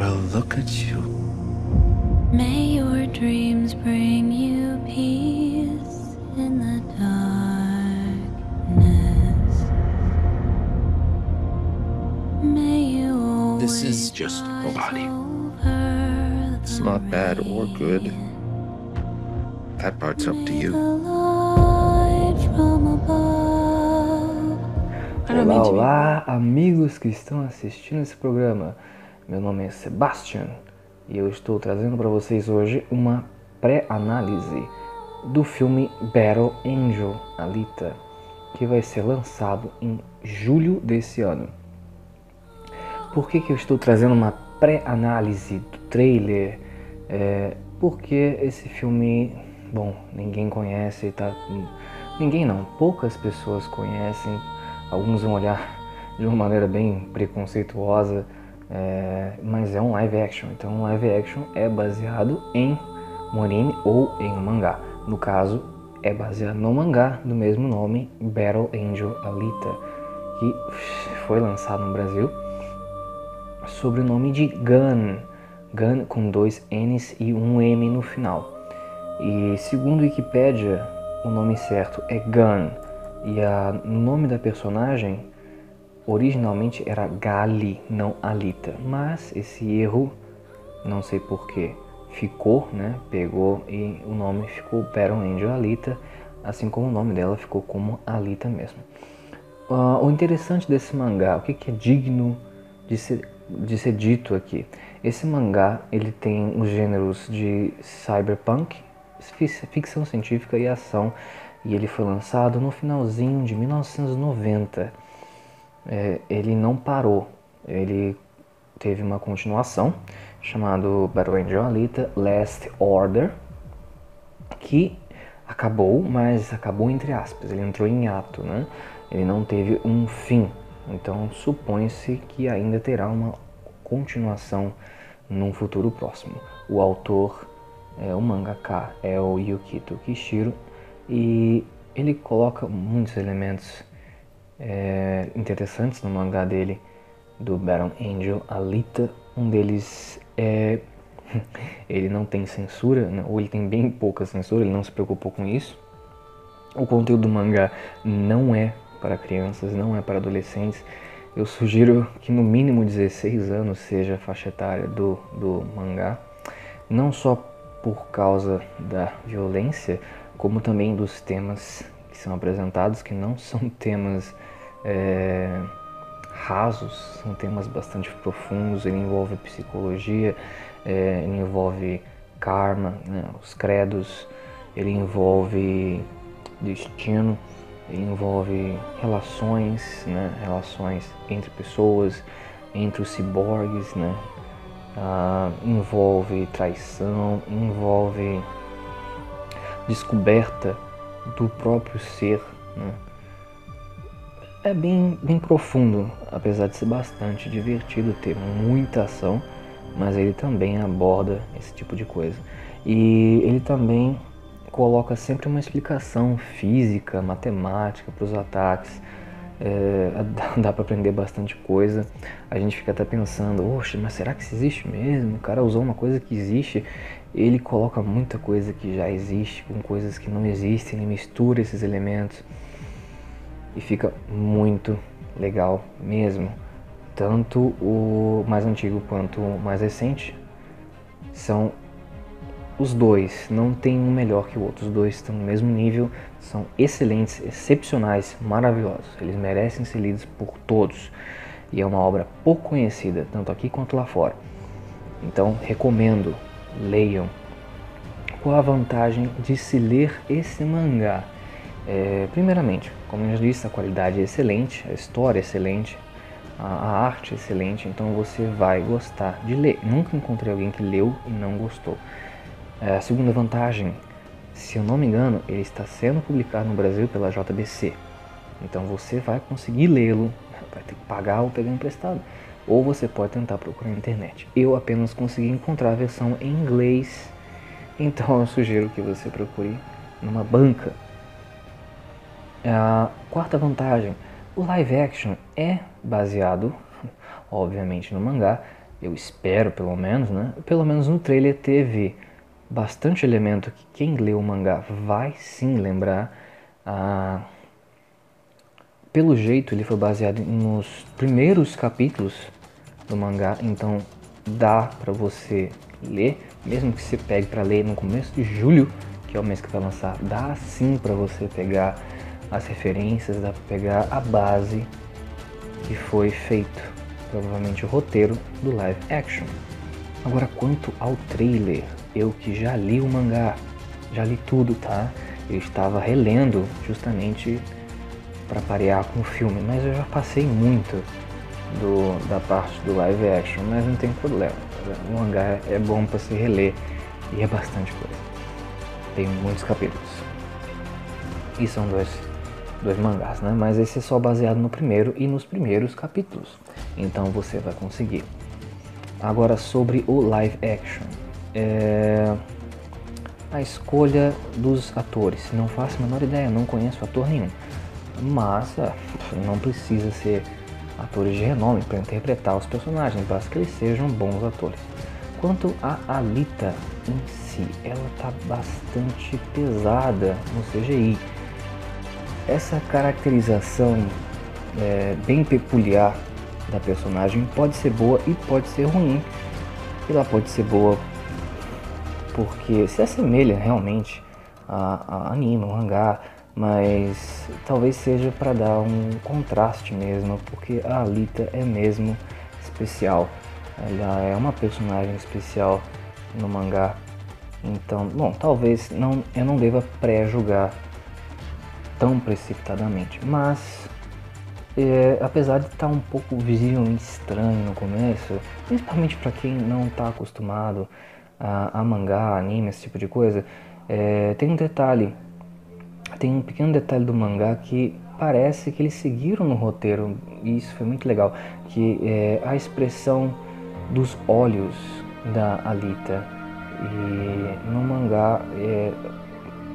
Well, look at you. May your dreams bring you peace in the darkness. May you This is just a body. It's not bad or good. That part's up to you. the light from above Olá, olá, amigos que estão assistindo esse programa. Meu nome é Sebastian e eu estou trazendo para vocês hoje uma pré-análise do filme Battle Angel Alita, que vai ser lançado em julho desse ano. Por que, que eu estou trazendo uma pré-análise do trailer? É, porque esse filme, bom, ninguém conhece, tá? Ninguém não, poucas pessoas conhecem. Alguns vão olhar de uma maneira bem preconceituosa, é, mas é um live action. Então, um live action é baseado em anime ou em um mangá. No caso, é baseado no mangá do mesmo nome, Battle Angel Alita, que foi lançado no Brasil sobre o nome de Gun. Gun com dois N's e um M no final. E segundo Wikipedia, o nome certo é Gun. E a, o nome da personagem originalmente era Gali, não Alita. Mas esse erro, não sei porquê, ficou, né? Pegou e o nome ficou Battle Angel Alita, assim como o nome dela ficou como Alita mesmo. Ah, o interessante desse mangá, o que, que é digno de ser, de ser dito aqui? Esse mangá ele tem os gêneros de cyberpunk, fic- ficção científica e ação, e ele foi lançado no finalzinho de 1990. É, ele não parou, ele teve uma continuação chamado Battle Angel Alita Last Order, que acabou, mas acabou entre aspas, ele entrou em ato, né? Ele não teve um fim. Então supõe-se que ainda terá uma continuação num futuro próximo. O autor, é, o mangaka, é o Yukito Kishiro e ele coloca muitos elementos é, interessantes no mangá dele, do Baron Angel Alita. Um deles é. Ele não tem censura, né? ou ele tem bem pouca censura, ele não se preocupou com isso. O conteúdo do mangá não é para crianças, não é para adolescentes. Eu sugiro que no mínimo 16 anos seja a faixa etária do, do mangá, não só por causa da violência, como também dos temas que são apresentados, que não são temas é, rasos, são temas bastante profundos. Ele envolve psicologia, é, ele envolve karma, né, os credos, ele envolve destino, ele envolve relações, né, relações entre pessoas, entre os ciborgues, né, ah, envolve traição, envolve descoberta do próprio ser. Né. É bem, bem profundo, apesar de ser bastante divertido, ter muita ação, mas ele também aborda esse tipo de coisa. E ele também coloca sempre uma explicação física, matemática para os ataques. É, dá para aprender bastante coisa. A gente fica até pensando, oxe, mas será que isso existe mesmo? O cara usou uma coisa que existe. Ele coloca muita coisa que já existe com coisas que não existem, ele mistura esses elementos e fica muito legal mesmo. Tanto o mais antigo quanto o mais recente são os dois, não tem um melhor que o outro, os dois estão no mesmo nível, são excelentes, excepcionais, maravilhosos. Eles merecem ser lidos por todos e é uma obra pouco conhecida, tanto aqui quanto lá fora. Então recomendo, leiam. Qual a vantagem de se ler esse mangá? É, primeiramente, como já disse, a qualidade é excelente, a história é excelente, a, a arte é excelente, então você vai gostar de ler. Nunca encontrei alguém que leu e não gostou. É, a segunda vantagem, se eu não me engano, ele está sendo publicado no Brasil pela JBC. Então você vai conseguir lê-lo, vai ter que pagar ou pegar emprestado. Ou você pode tentar procurar na internet. Eu apenas consegui encontrar a versão em inglês, então eu sugiro que você procure numa banca. A quarta vantagem, o live action é baseado, obviamente, no mangá, eu espero pelo menos, né? Pelo menos no trailer teve bastante elemento que quem lê o mangá vai sim lembrar. Ah, pelo jeito ele foi baseado nos primeiros capítulos do mangá, então dá para você ler, mesmo que você pegue para ler no começo de julho, que é o mês que vai lançar, dá sim para você pegar as referências, dá para pegar a base que foi feito, provavelmente o roteiro do live action. Agora quanto ao trailer, eu que já li o mangá, já li tudo, tá? Eu estava relendo justamente para parear com o filme, mas eu já passei muito do, da parte do live action, mas não tem problema. O mangá é bom para se reler e é bastante coisa. Tem muitos capítulos. E são dois, dois mangás, né? Mas esse é só baseado no primeiro e nos primeiros capítulos. Então você vai conseguir. Agora sobre o live action. É... A escolha dos atores. Não faço a menor ideia, não conheço ator nenhum. Mas é, não precisa ser atores de renome para interpretar os personagens, basta que eles sejam bons atores. Quanto a Alita em si, ela está bastante pesada no CGI. Essa caracterização é, bem peculiar da personagem pode ser boa e pode ser ruim. Ela pode ser boa porque se assemelha realmente a, a anime, mangá, mas talvez seja para dar um contraste mesmo, porque a Alita é mesmo especial. Ela é uma personagem especial no mangá. Então, bom, talvez não, eu não deva pré-julgar tão precipitadamente, mas é, apesar de estar um pouco visivelmente estranho no começo, principalmente para quem não está acostumado a, a, mangá, anime, esse tipo de coisa, é, tem um detalhe tem um pequeno detalhe do mangá que parece que eles seguiram no roteiro, e isso foi muito legal, que é a expressão dos olhos da Alita. E no mangá, é,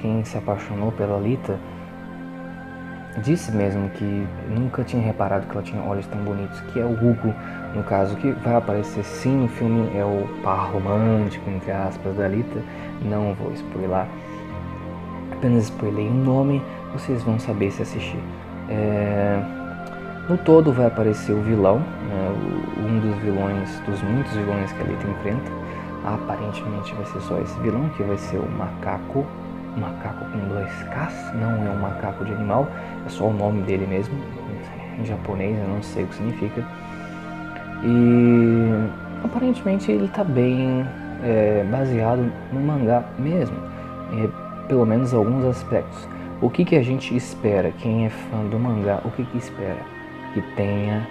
quem se apaixonou pela Alita disse mesmo que nunca tinha reparado que ela tinha olhos tão bonitos, que é o Hugo, no caso, que vai aparecer sim no filme, é o par romântico, entre aspas, da Alita. Não vou spoiler apenas spoilei o nome, vocês vão saber se assistir. É... No todo vai aparecer o vilão, né, um dos vilões, dos muitos vilões que a Lita enfrenta. Aparentemente vai ser só esse vilão, que vai ser o macaco, macaco com dois Ks, não é um macaco de animal, é só o nome dele mesmo, em japonês, eu não sei o que significa. E aparentemente ele está bem é, baseado no mangá mesmo. É, pelo menos alguns aspectos. O que, que a gente espera? Quem é fã do mangá, o que, que espera? Que tenha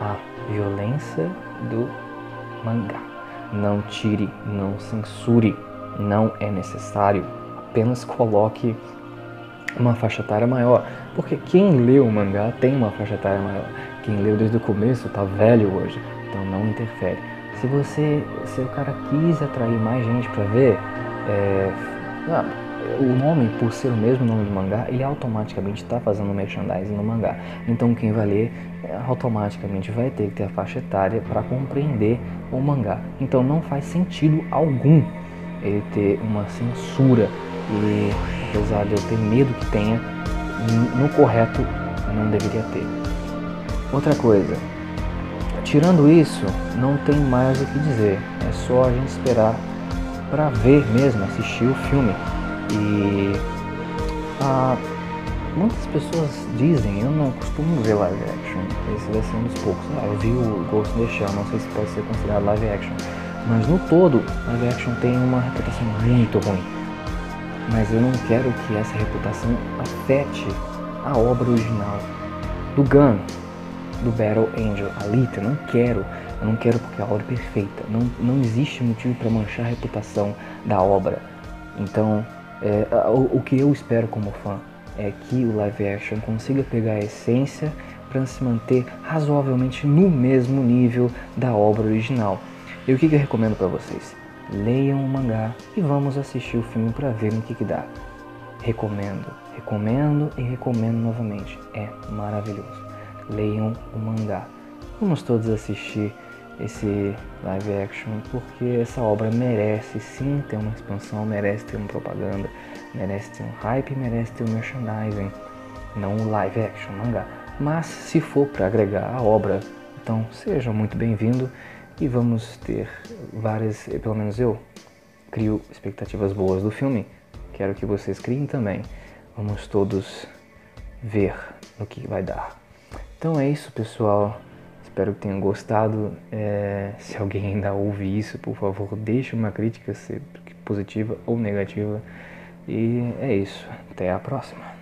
a violência do mangá. Não tire, não censure, não é necessário. Apenas coloque uma faixa etária maior. Porque quem leu o mangá tem uma faixa etária maior. Quem leu desde o começo está velho hoje, então não interfere. Se você, se o cara quis atrair mais gente para ver, é, ah, o nome, por ser o mesmo nome do mangá, ele automaticamente está fazendo merchandising no mangá. Então quem vai ler é, automaticamente vai ter que ter a faixa etária para compreender o mangá. Então não faz sentido algum ele ter uma censura e apesar de eu ter medo que tenha, no correto não deveria ter. Outra coisa, tirando isso, não tem mais o que dizer. É só a gente esperar para ver mesmo, assistir o filme. E muitas pessoas dizem, eu não costumo ver live action, esse vai ser um dos poucos. Ah, eu vi o Ghost in the Shell, não sei se pode ser considerado live action. Mas no todo, live action tem uma reputação muito ruim. Mas eu não quero que essa reputação afete a obra original do Gun, do Battle Angel, Alita. Não quero, eu não quero porque a obra é perfeita. Não, não existe motivo para manchar a reputação da obra. Então, é, o, o, que eu espero como fã é que o live action consiga pegar a essência para se manter razoavelmente no mesmo nível da obra original. E o que, que eu recomendo para vocês? Leiam o mangá e vamos assistir o filme para ver no que, que dá. Recomendo, recomendo e recomendo novamente. É maravilhoso. Leiam o mangá. Vamos todos assistir esse live action, porque essa obra merece sim ter uma expansão, merece ter uma propaganda, merece ter um hype, merece ter um merchandising, não um live action mangá. Mas se for para agregar a obra, então seja muito bem-vindo e vamos ter várias, pelo menos eu crio expectativas boas do filme. Quero que vocês criem também. Vamos todos ver no que vai dar. Então é isso, pessoal. Espero que tenham gostado. É, se alguém ainda ouve isso, por favor, deixe uma crítica, positiva ou negativa. E é isso. Até a próxima.